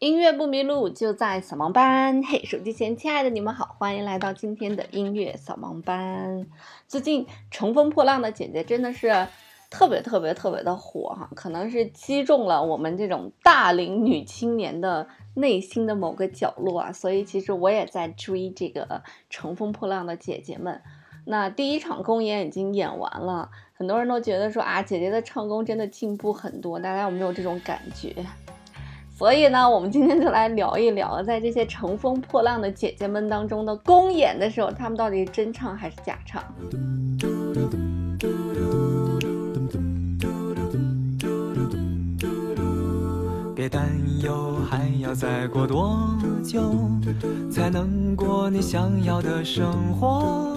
音乐不迷路，就在扫盲班。嘿，手机前亲爱的你们好，欢迎来到今天的音乐扫盲班。最近乘风破浪的姐姐真的是特别特别特别的火哈，可能是击中了我们这种大龄女青年的内心的某个角落啊。所以其实我也在追这个乘风破浪的姐姐们。那第一场公演已经演完了，很多人都觉得说啊，姐姐的唱功真的进步很多，大家有没有这种感觉？所以呢，我们今天就来聊一聊，在这些乘风破浪的姐姐们当中的公演的时候，她们到底是真唱还是假唱？别担忧，还要再过多久才能过你想要的生活？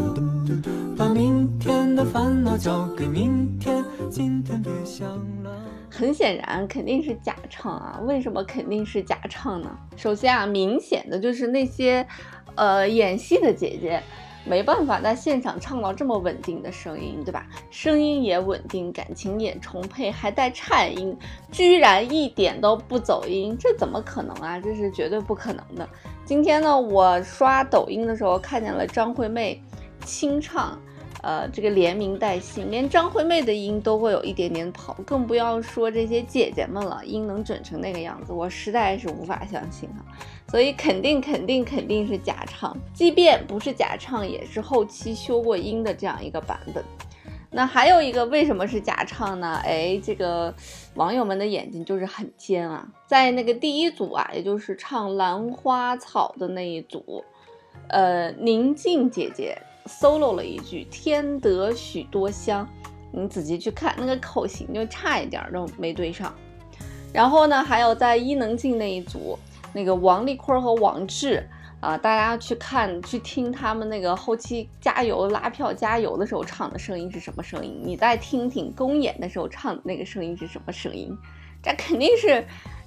把明天的烦恼交给明天，今天别想。很显然肯定是假唱啊！为什么肯定是假唱呢？首先啊，明显的就是那些，呃，演戏的姐姐没办法在现场唱到这么稳定的声音，对吧？声音也稳定，感情也充沛，还带颤音，居然一点都不走音，这怎么可能啊？这是绝对不可能的。今天呢，我刷抖音的时候看见了张惠妹清唱。呃，这个连名带姓，连张惠妹的音都会有一点点跑，更不要说这些姐姐们了，音能准成那个样子，我实在是无法相信哈。所以肯定肯定肯定是假唱，即便不是假唱，也是后期修过音的这样一个版本。那还有一个为什么是假唱呢？哎，这个网友们的眼睛就是很尖啊，在那个第一组啊，也就是唱《兰花草》的那一组，呃，宁静姐姐。Solo 了一句“天得许多香”，你仔细去看那个口型就差一点都没对上。然后呢，还有在伊能静那一组，那个王丽坤和王志啊，大家去看去听他们那个后期加油拉票加油的时候唱的声音是什么声音？你再听听公演的时候唱的那个声音是什么声音？这肯定是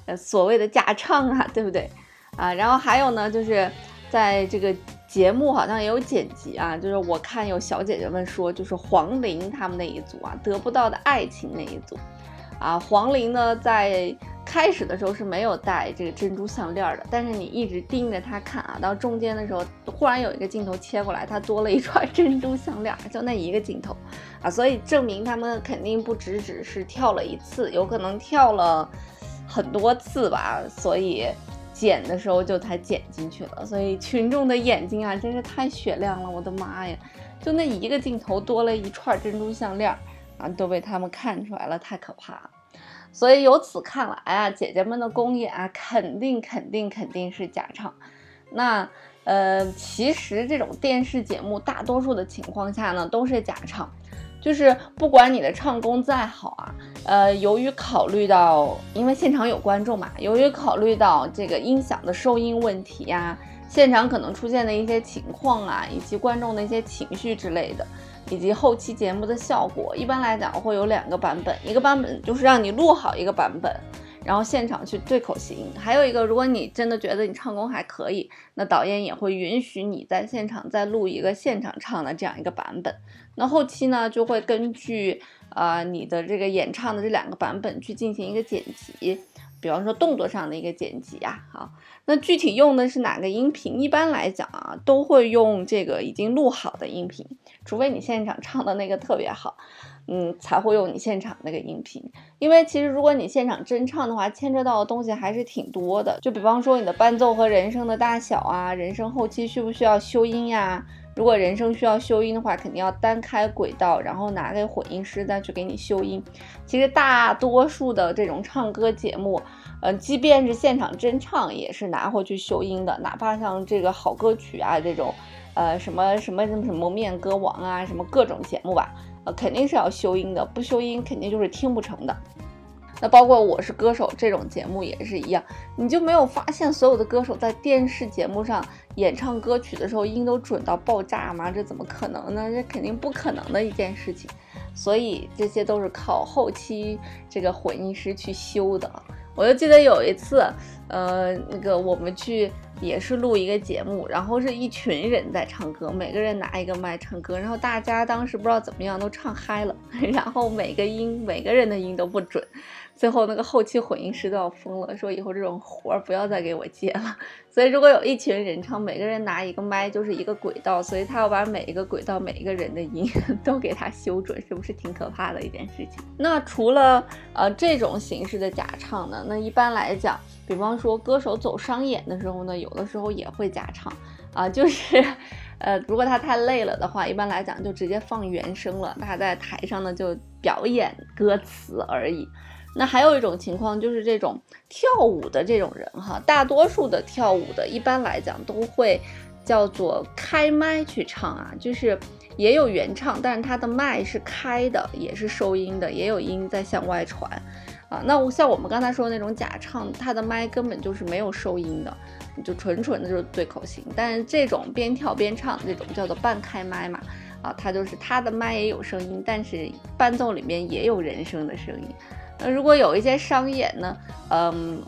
呃所谓的假唱啊，对不对啊？然后还有呢，就是在这个。节目好像也有剪辑啊，就是我看有小姐姐们说，就是黄龄他们那一组啊，得不到的爱情那一组，啊，黄龄呢在开始的时候是没有戴这个珍珠项链的，但是你一直盯着她看啊，到中间的时候忽然有一个镜头切过来，她多了一串 珍珠项链，就那一个镜头啊，所以证明他们肯定不只只是跳了一次，有可能跳了很多次吧，所以。剪的时候就才剪进去了，所以群众的眼睛啊，真是太雪亮了！我的妈呀，就那一个镜头多了一串珍珠项链啊，都被他们看出来了，太可怕了。所以由此看来啊，姐姐们的公演啊，肯定肯定肯定是假唱。那呃，其实这种电视节目大多数的情况下呢，都是假唱。就是不管你的唱功再好啊，呃，由于考虑到，因为现场有观众嘛，由于考虑到这个音响的收音问题呀，现场可能出现的一些情况啊，以及观众的一些情绪之类的，以及后期节目的效果，一般来讲会有两个版本，一个版本就是让你录好一个版本。然后现场去对口型，还有一个，如果你真的觉得你唱功还可以，那导演也会允许你在现场再录一个现场唱的这样一个版本。那后期呢，就会根据啊你的这个演唱的这两个版本去进行一个剪辑，比方说动作上的一个剪辑啊。好，那具体用的是哪个音频？一般来讲啊，都会用这个已经录好的音频，除非你现场唱的那个特别好。嗯，才会用你现场那个音频，因为其实如果你现场真唱的话，牵扯到的东西还是挺多的。就比方说你的伴奏和人声的大小啊，人声后期需不需要修音呀？如果人声需要修音的话，肯定要单开轨道，然后拿给混音师再去给你修音。其实大多数的这种唱歌节目，呃，即便是现场真唱，也是拿回去修音的。哪怕像这个好歌曲啊这种，呃，什么什么什么什么面歌王啊，什么各种节目吧。呃，肯定是要修音的，不修音肯定就是听不成的。那包括《我是歌手》这种节目也是一样，你就没有发现所有的歌手在电视节目上演唱歌曲的时候音都准到爆炸吗？这怎么可能呢？这肯定不可能的一件事情。所以这些都是靠后期这个混音师去修的。我就记得有一次，呃，那个我们去。也是录一个节目，然后是一群人在唱歌，每个人拿一个麦唱歌，然后大家当时不知道怎么样都唱嗨了，然后每个音每个人的音都不准，最后那个后期混音师都要疯了，说以后这种活儿不要再给我接了。所以如果有一群人唱，每个人拿一个麦就是一个轨道，所以他要把每一个轨道每一个人的音 都给他修准，是不是挺可怕的一件事情？那除了呃这种形式的假唱呢，那一般来讲，比方说歌手走商演的时候呢，有的时候也会假唱啊，就是。呃，如果他太累了的话，一般来讲就直接放原声了。他在台上呢就表演歌词而已。那还有一种情况就是这种跳舞的这种人哈，大多数的跳舞的，一般来讲都会叫做开麦去唱啊，就是也有原唱，但是他的麦是开的，也是收音的，也有音在向外传啊。那我像我们刚才说的那种假唱，他的麦根本就是没有收音的。就纯纯的就是对口型，但是这种边跳边唱这种叫做半开麦嘛，啊，它就是他的麦也有声音，但是伴奏里面也有人声的声音。那如果有一些商演呢，嗯，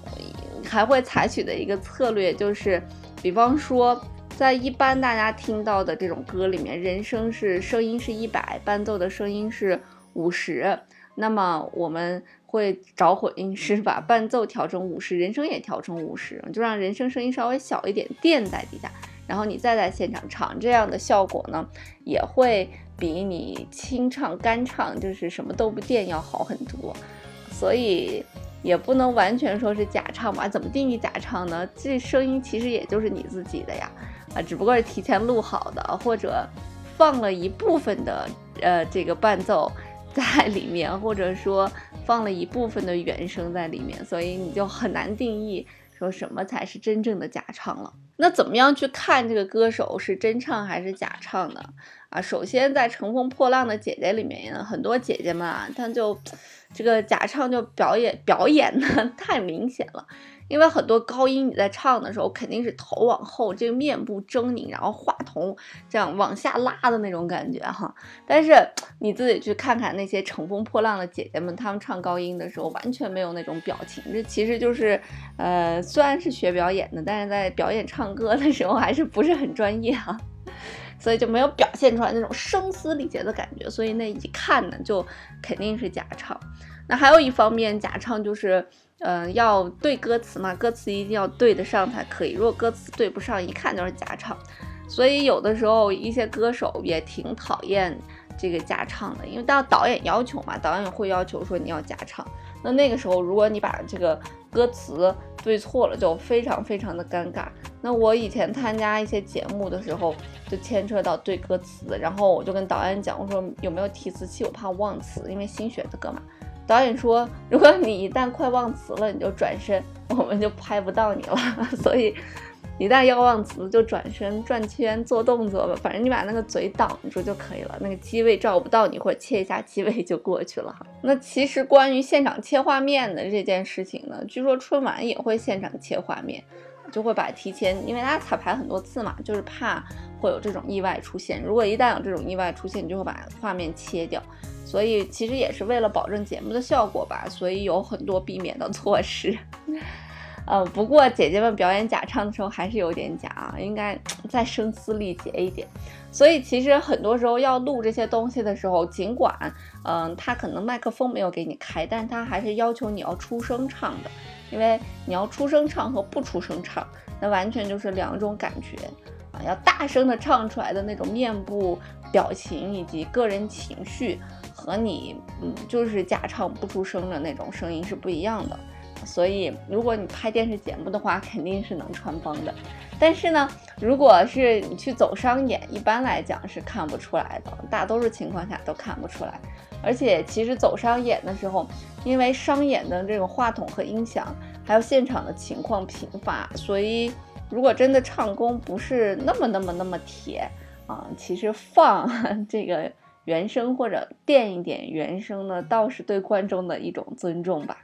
还会采取的一个策略就是，比方说在一般大家听到的这种歌里面，人声是声音是一百，伴奏的声音是五十，那么我们。会找混音师把伴奏调成五十，人声也调成五十，就让人声声音稍微小一点垫在底下，然后你再在现场唱，这样的效果呢也会比你清唱干唱就是什么都不垫要好很多。所以也不能完全说是假唱吧？怎么定义假唱呢？这声音其实也就是你自己的呀，啊，只不过是提前录好的，或者放了一部分的呃这个伴奏在里面，或者说。放了一部分的原声在里面，所以你就很难定义说什么才是真正的假唱了。那怎么样去看这个歌手是真唱还是假唱呢？啊，首先在《乘风破浪的姐姐》里面，很多姐姐们啊，她就这个假唱就表演表演的 太明显了。因为很多高音你在唱的时候肯定是头往后，这个面部狰狞，然后话筒这样往下拉的那种感觉哈。但是你自己去看看那些乘风破浪的姐姐们，她们唱高音的时候完全没有那种表情，这其实就是，呃，虽然是学表演的，但是在表演唱歌的时候还是不是很专业哈，所以就没有表现出来那种声嘶力竭的感觉，所以那一看呢就肯定是假唱。那还有一方面，假唱就是。嗯，要对歌词嘛，歌词一定要对得上才可以。如果歌词对不上，一看就是假唱。所以有的时候一些歌手也挺讨厌这个假唱的，因为到导演要求嘛，导演会要求说你要假唱。那那个时候，如果你把这个歌词对错了，就非常非常的尴尬。那我以前参加一些节目的时候，就牵扯到对歌词，然后我就跟导演讲，我说有没有提词器，我怕忘词，因为新学的歌嘛。导演说，如果你一旦快忘词了，你就转身，我们就拍不到你了。所以，一旦要忘词，就转身转圈做动作吧，反正你把那个嘴挡住就可以了，那个机位照不到你，或者切一下机位就过去了。那其实关于现场切画面的这件事情呢，据说春晚也会现场切画面，就会把提前，因为大家彩排很多次嘛，就是怕会有这种意外出现。如果一旦有这种意外出现，你就会把画面切掉。所以其实也是为了保证节目的效果吧，所以有很多避免的措施。呃，不过姐姐们表演假唱的时候还是有点假啊，应该再声嘶力竭一点。所以其实很多时候要录这些东西的时候，尽管嗯他可能麦克风没有给你开，但他还是要求你要出声唱的，因为你要出声唱和不出声唱，那完全就是两种感觉啊。要大声的唱出来的那种面部表情以及个人情绪。和你嗯，就是假唱不出声的那种声音是不一样的，所以如果你拍电视节目的话，肯定是能穿帮的。但是呢，如果是你去走商演，一般来讲是看不出来的，大多数情况下都看不出来。而且其实走商演的时候，因为商演的这种话筒和音响，还有现场的情况频发，所以如果真的唱功不是那么那么那么铁啊，其实放这个。原声或者垫一点原声呢，倒是对观众的一种尊重吧。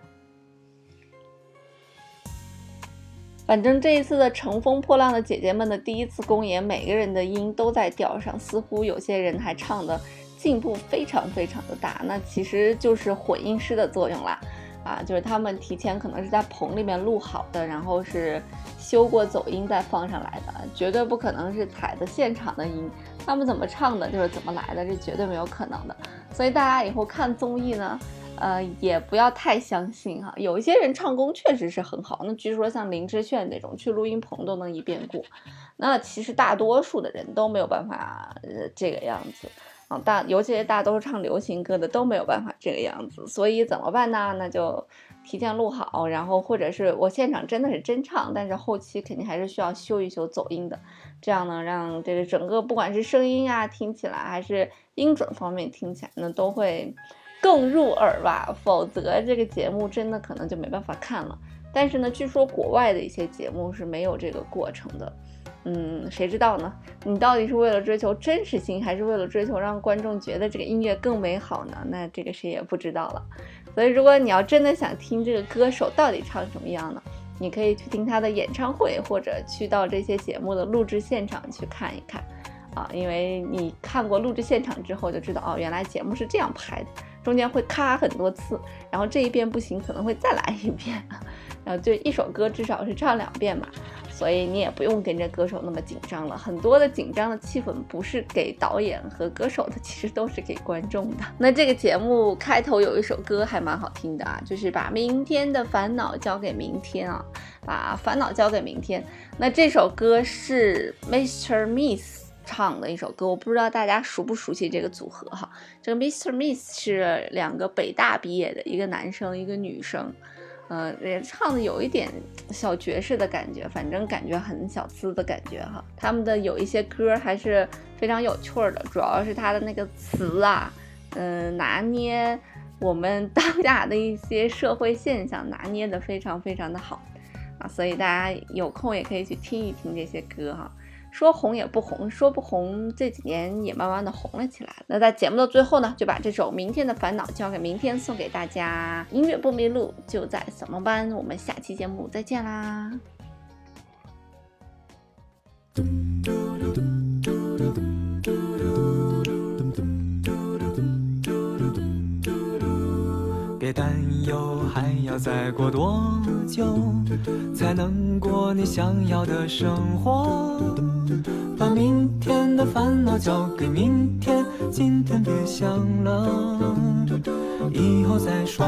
反正这一次的《乘风破浪的姐姐们》的第一次公演，每个人的音都在调上，似乎有些人还唱的进步非常非常的大。那其实就是混音师的作用啦，啊，就是他们提前可能是在棚里面录好的，然后是修过走音再放上来的，绝对不可能是采的现场的音。他们怎么唱的，就是怎么来的，这绝对没有可能的。所以大家以后看综艺呢，呃，也不要太相信哈。有一些人唱功确实是很好，那据说像林志炫那种去录音棚都能一遍过。那其实大多数的人都没有办法呃这个样子啊，大尤其是大多数唱流行歌的都没有办法这个样子。所以怎么办呢？那就提前录好，然后或者是我现场真的是真唱，但是后期肯定还是需要修一修走音的，这样呢让这个整个不管是声音啊听起来还是音准方面听起来呢都会。更入耳吧，否则这个节目真的可能就没办法看了。但是呢，据说国外的一些节目是没有这个过程的，嗯，谁知道呢？你到底是为了追求真实性，还是为了追求让观众觉得这个音乐更美好呢？那这个谁也不知道了。所以，如果你要真的想听这个歌手到底唱什么样呢，你可以去听他的演唱会，或者去到这些节目的录制现场去看一看啊，因为你看过录制现场之后就知道，哦，原来节目是这样拍的。中间会咔很多次，然后这一遍不行，可能会再来一遍，然后就一首歌至少是唱两遍嘛，所以你也不用跟着歌手那么紧张了。很多的紧张的气氛不是给导演和歌手的，其实都是给观众的。那这个节目开头有一首歌还蛮好听的啊，就是把明天的烦恼交给明天啊，把烦恼交给明天。那这首歌是 Mr. Miss。唱的一首歌，我不知道大家熟不熟悉这个组合哈。这个 Mr. Miss 是两个北大毕业的，一个男生，一个女生，呃，唱的有一点小爵士的感觉，反正感觉很小资的感觉哈。他们的有一些歌还是非常有趣的，主要是他的那个词啊，嗯，拿捏我们 当下的一些社会现象，拿捏的非常非常的好啊，所以大家有空也可以去听一听这些歌哈。说红也不红，说不红，这几年也慢慢的红了起来。那在节目的最后呢，就把这首《明天的烦恼》交给明天，送给大家。音乐不迷路，就在扫盲班。我们下期节目再见啦！别担忧，还要再过多久才能过你想要的生活？交给明天，今天别想了，以后再说。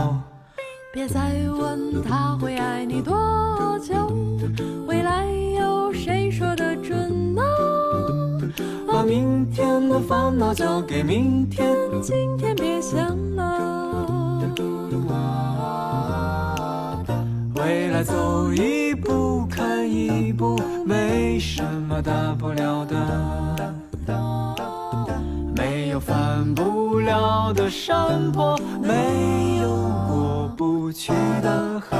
别再问他会爱你多久，未来有谁说得准呢？把明天的烦恼交给明天，今天别想了。未来走一步看一步，没什么大不了的。的山坡，没有过不去的河。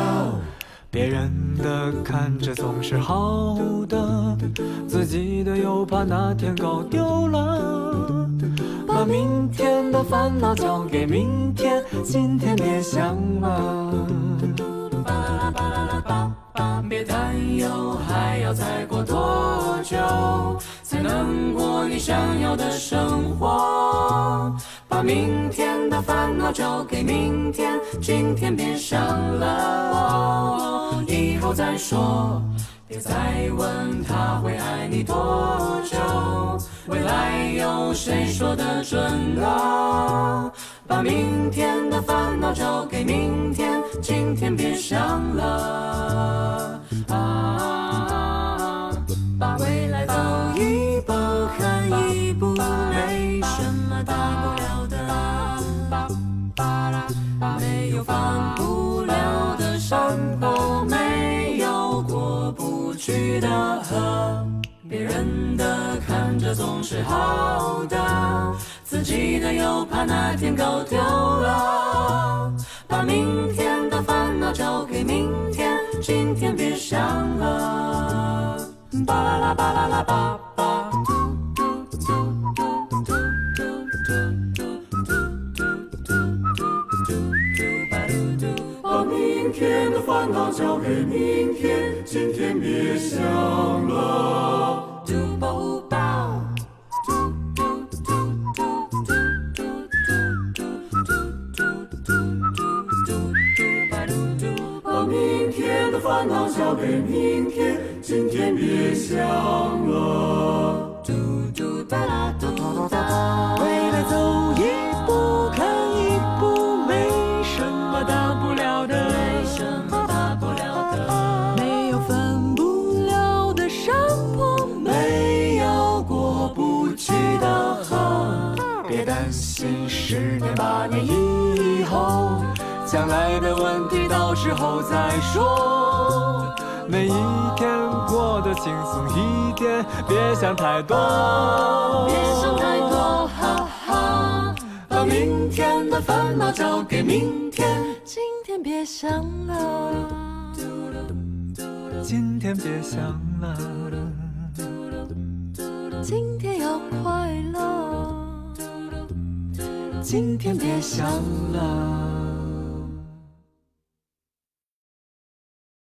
别人的看着总是好的，自己的又怕哪天搞丢了。把明天的烦恼交给明天，今天别想了。别担忧，还要再过多久才能过你想要的生活？把明天的烦恼交给明天，今天别想了，以后再说。别再问他会爱你多久，未来有谁说得准呢？把明天的烦恼交给明天，今天别想了。啊，的河。别人的看着总是好的，自己的又怕哪天搞丢了。把明天的烦恼交给明天，今天别想了。巴啦啦巴啦啦交给明天，今天别想了。烦恼交给明天，今天别想了。将来的问题到时候再说。每一天过得轻松一点，别想太多，别想太多，哈哈。把明天的烦恼交给明天，今天别想了，今天别想了，今天要快乐。今天别想了。